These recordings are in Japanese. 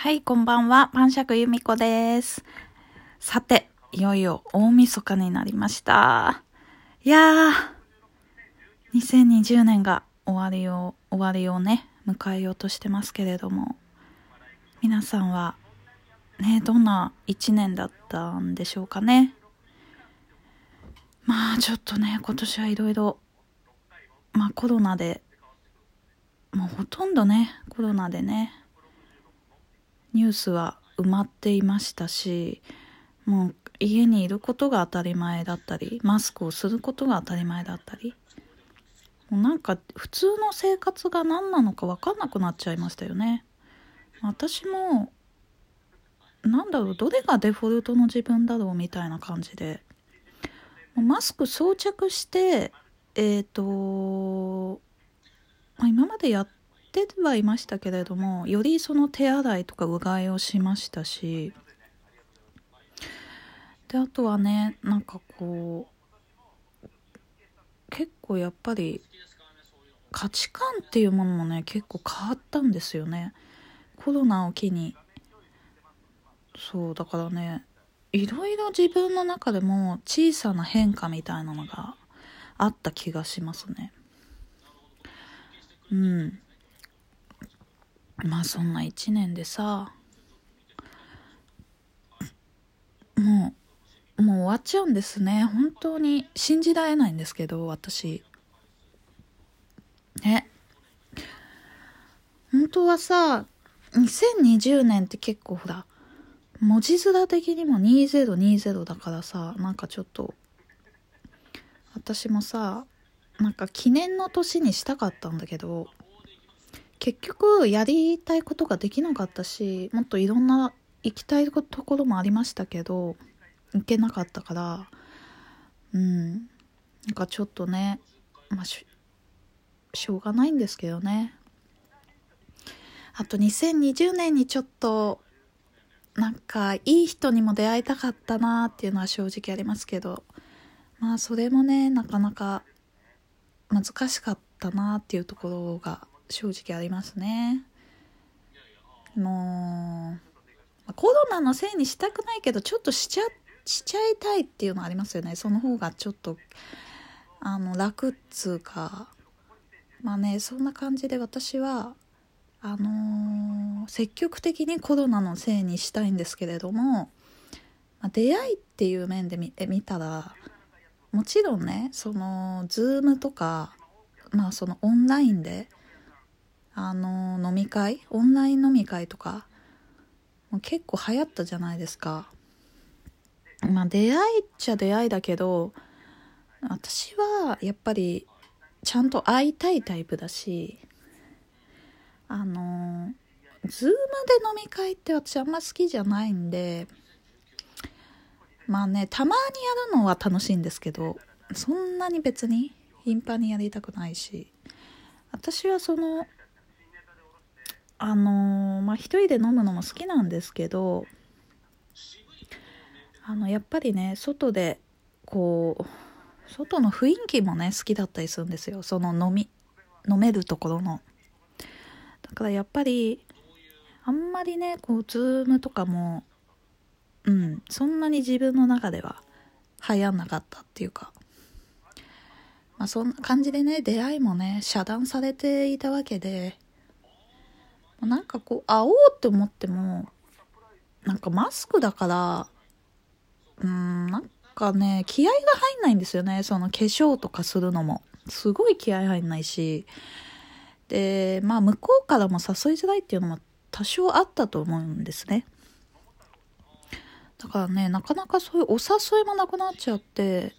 はい、こんばんは。パンシャクユミコです。さて、いよいよ大晦日になりました。いやー、2020年が終わりを、終わりをね、迎えようとしてますけれども、皆さんは、ね、どんな一年だったんでしょうかね。まあ、ちょっとね、今年はいろいろ、まあコロナで、もうほとんどね、コロナでね、ニュースは埋まっていましたしもう家にいることが当たり前だったりマスクをすることが当たり前だったりもうなんか普通の生活が何なのか分かんなくなっちゃいましたよね。私もなんだろうどれがデフォルトの自分だろうみたいな感じで。マスク装着してえっ、とまあ今までやってはいましたけれどもよりその手洗いとかうがいをしましたしであとはねなんかこう結構やっぱり価値観っていうものもね結構変わったんですよね。コロナを機に。そうだからねいろいろ自分の中でも小さな変化みたいなのがあった気がしますね。うん。まあそんな一年でさもうもう終わっちゃうんですね。本当に信じられないんですけど私。ね。本当はさ2020年って結構ほら文字面的にも2020だからさなんかちょっと私もさなんか記念の年にしたかったんだけど結局やりたいことができなかったしもっといろんな行きたいところもありましたけど行けなかったからうん。なんかちょっとねまあしょうがないんですけどね。あと2020年にちょっとなんかいい人にも出会いたかったなっていうのは正直ありますけどまあそれもねなかなか難しかったなっていうところが正直ありますね。もうコロナのせいにしたくないけどちょっとしちゃしちゃいたいっていうのありますよね。その方がちょっとあの楽っつうか。まあねそんな感じで私はあのー積極的にコロナのせいにしたいんですけれども、まあ、出会いっていう面で見見たらもちろんねその Zoom とかまあそのオンラインであの飲み会？オンライン飲み会とか？結構流行ったじゃないですか。まあ出会いっちゃ出会いだけど私はやっぱりちゃんと会いたいタイプだしあのズームで飲み会って私あんま好きじゃないんでまあねたまにやるのは楽しいんですけどそんなに別に頻繁にやりたくないし私はそのあのまあ一人で飲むのも好きなんですけどあのやっぱりね外でこう外の雰囲気もね好きだったりするんですよ。その飲み飲めるところの。だからやっぱりあんまりねこうズームとかもうんそんなに自分の中では流行んなかったっていうか。まあそんな感じでね出会いもね遮断されていたわけでなんかこう会おうって思ってもなんかマスクだからうーんなんかね気合が入んないんですよね。その化粧とかするのも。すごい気合入んないし。でまあ向こうからも誘いづらいっていうのも多少あったと思うんですね。だからねなかなかそういうお誘いもなくなっちゃって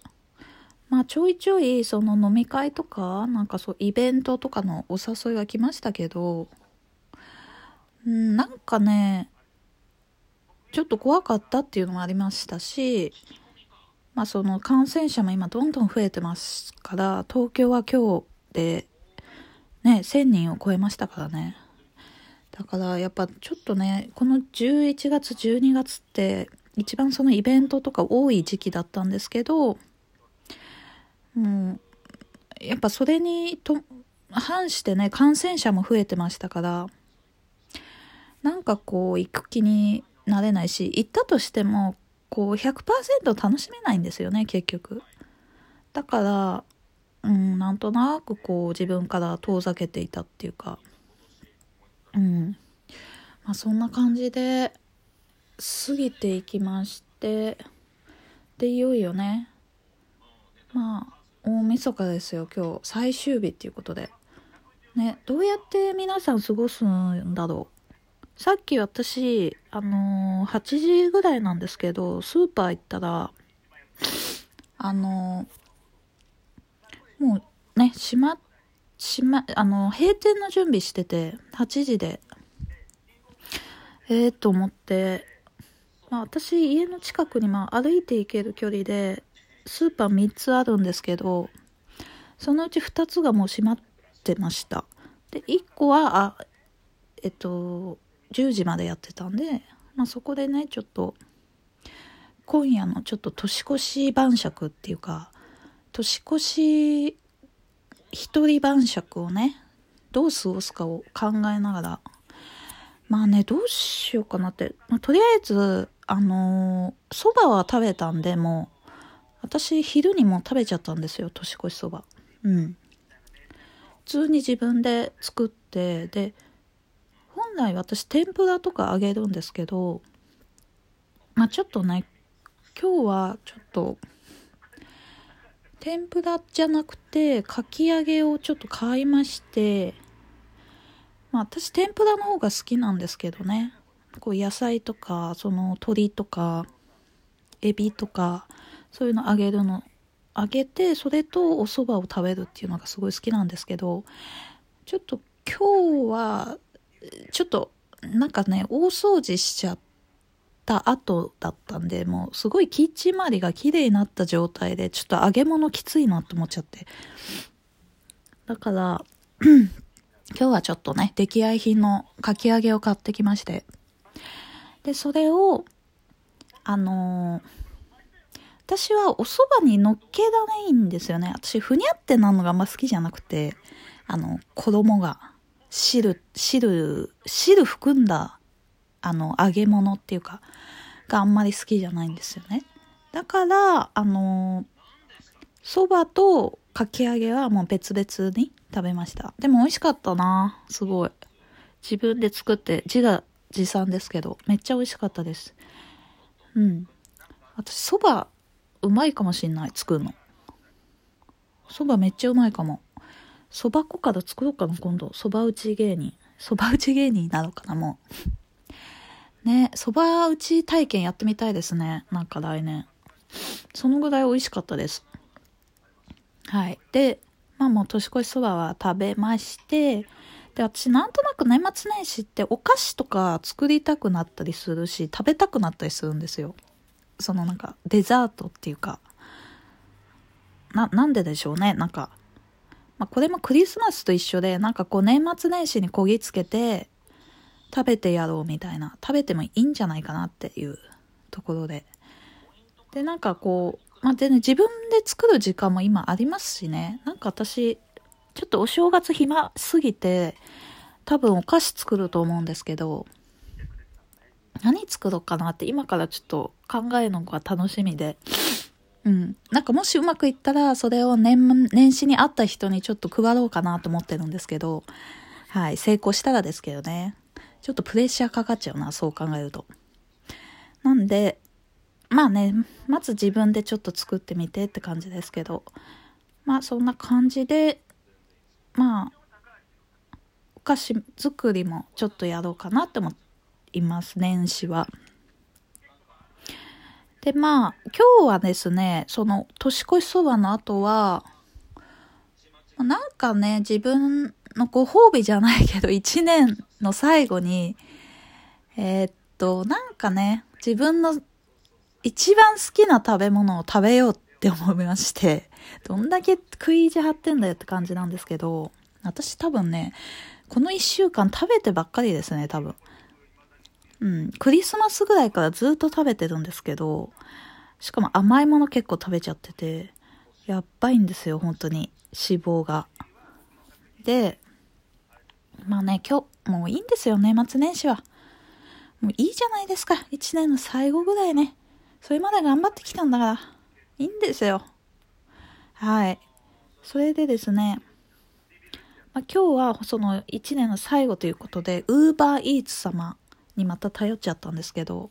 まあちょいちょいその飲み会とかなんかそうイベントとかのお誘いが来ましたけどうんなんかねちょっと怖かったっていうのもありましたしまあその感染者も今どんどん増えてますから東京は今日でね1000人を超えましたからね。だからやっぱちょっとねこの11月12月って一番そのイベントとか多い時期だったんですけどもうやっぱそれにと反してね感染者も増えてましたからなんかこう行く気になれないし行ったとしてもこう100%楽しめないんですよね結局。だからうんなんとなくこう自分から遠ざけていたっていうか。うん。まあそんな感じで過ぎていきましてでいよいよね。まあ大晦日ですよ今日。最終日っていうことで。ねどうやって皆さん過ごすんだろう。さっき私あのー、8時ぐらいなんですけどスーパー行ったらあのー、もうね閉ま閉まあの閉店の準備してて8時で。ええー、と思ってまあ、私家の近くにまあ歩いて行ける距離でスーパー3つあるんですけどそのうち2つがもう閉まってました。で1個はあえっと10時までやってたんで、まあ、そこでねちょっと今夜のちょっと年越し晩酌っていうか年越し一人晩酌をねどう過ごすかを考えながらまあねどうしようかなって、まあ、とりあえずあのそ、ばは食べたんで、もう、私、昼にも食べちゃったんですよ、年越しそば。うん。普通に自分で作って、で、本来私、天ぷらとか揚げるんですけど、まあちょっとね、今日はちょっと、天ぷらじゃなくて、かき揚げをちょっと買いまして、まあ私天ぷらの方が好きなんですけどね。こう野菜とかその鶏とかエビとかそういうの揚げるの揚げてそれとお蕎麦を食べるっていうのがすごい好きなんですけどちょっと今日はちょっとなんかね大掃除しちゃった後だったんでもうすごいキッチン周りが綺麗になった状態でちょっと揚げ物きついなと思っちゃって。だから 今日はちょっとね出来合い品のかき揚げを買ってきまして。で、それを、あのー、私はお蕎麦に乗っけらないんですよね。私、ふにゃってなるのがあんま好きじゃなくて、あの、衣が、汁、汁、汁含んだ、あの、揚げ物っていうか、があんまり好きじゃないんですよね。だから、あの蕎麦とかき揚げはもう別々に食べました。でも美味しかったなすごい。自分で作って自我持参ですけど、めっちゃ美味しかったです。うん。私、蕎麦、うまいかもしんない、作るの。蕎麦めっちゃうまいかも。蕎麦粉から作ろうかな、今度。蕎麦打ち芸人。蕎麦打ち芸人なのかな、もう。ね、蕎麦打ち体験やってみたいですね。なんか来年。そのぐらい美味しかったです。はい。で、まあもう年越しそばは食べまして、で、私なんとなく年末年始ってお菓子とか作りたくなったりするし、食べたくなったりするんですよ。そのなんかデザートっていうか、な、なんででしょうね。なんか、まあ、これもクリスマスと一緒で、なんかこう年末年始にこぎつけて食べてやろうみたいな、食べてもいいんじゃないかなっていうところで。で、なんかこう、まあ、でね、自分で作る時間も今ありますしね。なんか私、ちょっとお正月暇すぎて、多分お菓子作ると思うんですけど、何作ろうかなって今からちょっと考えるのが楽しみで、うん。なんかもしうまくいったら、それを年、年始に会った人にちょっと配ろうかなと思ってるんですけど、はい。成功したらですけどね。ちょっとプレッシャーかかっちゃうな、そう考えると。なんで、まあね、まず自分でちょっと作ってみてって感じですけど、まあそんな感じで、まあお菓子作りもちょっとやろうかなって思います年始は。でまあ今日はですねその年越しそばの後はなんかね自分のご褒美じゃないけど 一年の最後にえー、っとなんかね自分の一番好きな食べ物を食べようって思いまして、どんだけ食い意地張ってんだよって感じなんですけど、私多分ね、この一週間食べてばっかりですね、多分。うん、クリスマスぐらいからずっと食べてるんですけど、しかも甘いもの結構食べちゃってて、やばいんですよ、本当に。脂肪が。で、まあね、今日、もういいんですよ、年末年始は。もういいじゃないですか。一年の最後ぐらいね。それまで頑張ってきたんだから。いいんですよ。はい。それでですね、まあ、今日はその1年の最後ということで、ウーバーイーツ様にまた頼っちゃったんですけど、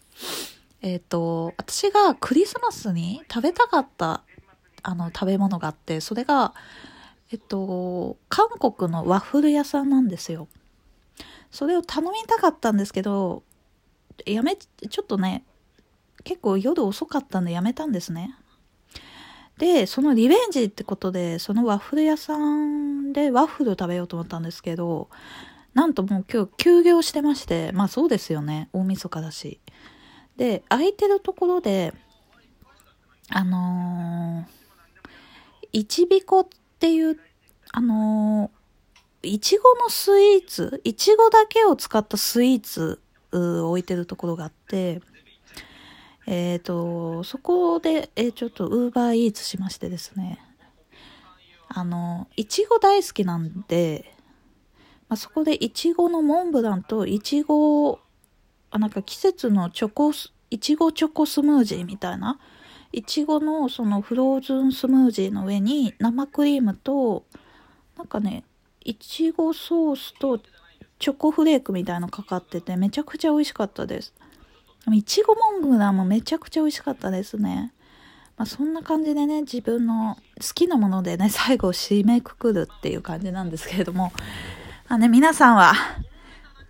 えっ、ー、と、私がクリスマスに食べたかったあの食べ物があって、それが、えっと、韓国のワッフル屋さんなんですよ。それを頼みたかったんですけど、やめ、ちょっとね、結構夜遅かったんでやめたんですね。で、そのリベンジってことで、そのワッフル屋さんでワッフル食べようと思ったんですけど、なんともう今日休業してまして、まあそうですよね。大晦日だし。で、空いてるところで、あのー、いちびこっていう、あのー、いちごのスイーツ、いちごだけを使ったスイーツを置いてるところがあって、えっ、ー、と、そこで、えー、ちょっとウーバーイーツしましてですね、あの、いちご大好きなんで、まあ、そこでいちごのモンブランといちご、あ、なんか季節のチョコ、いちごチョコスムージーみたいな、いちごのそのフローズンスムージーの上に生クリームと、なんかね、いちごソースとチョコフレークみたいのかかっててめちゃくちゃ美味しかったです。いちごモンブランもめちゃくちゃ美味しかったですね。まあ、そんな感じでね、自分の好きなものでね、最後締めくくるっていう感じなんですけれども、あね、皆さんは、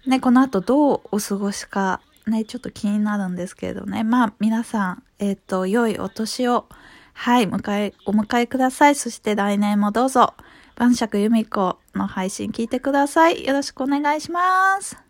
ね、この後どうお過ごしか、ね、ちょっと気になるんですけれどね。まあ、皆さん、えっ、ー、と、良いお年を、はい、迎え、お迎えください。そして来年もどうぞ、晩酌由美子の配信聞いてください。よろしくお願いします。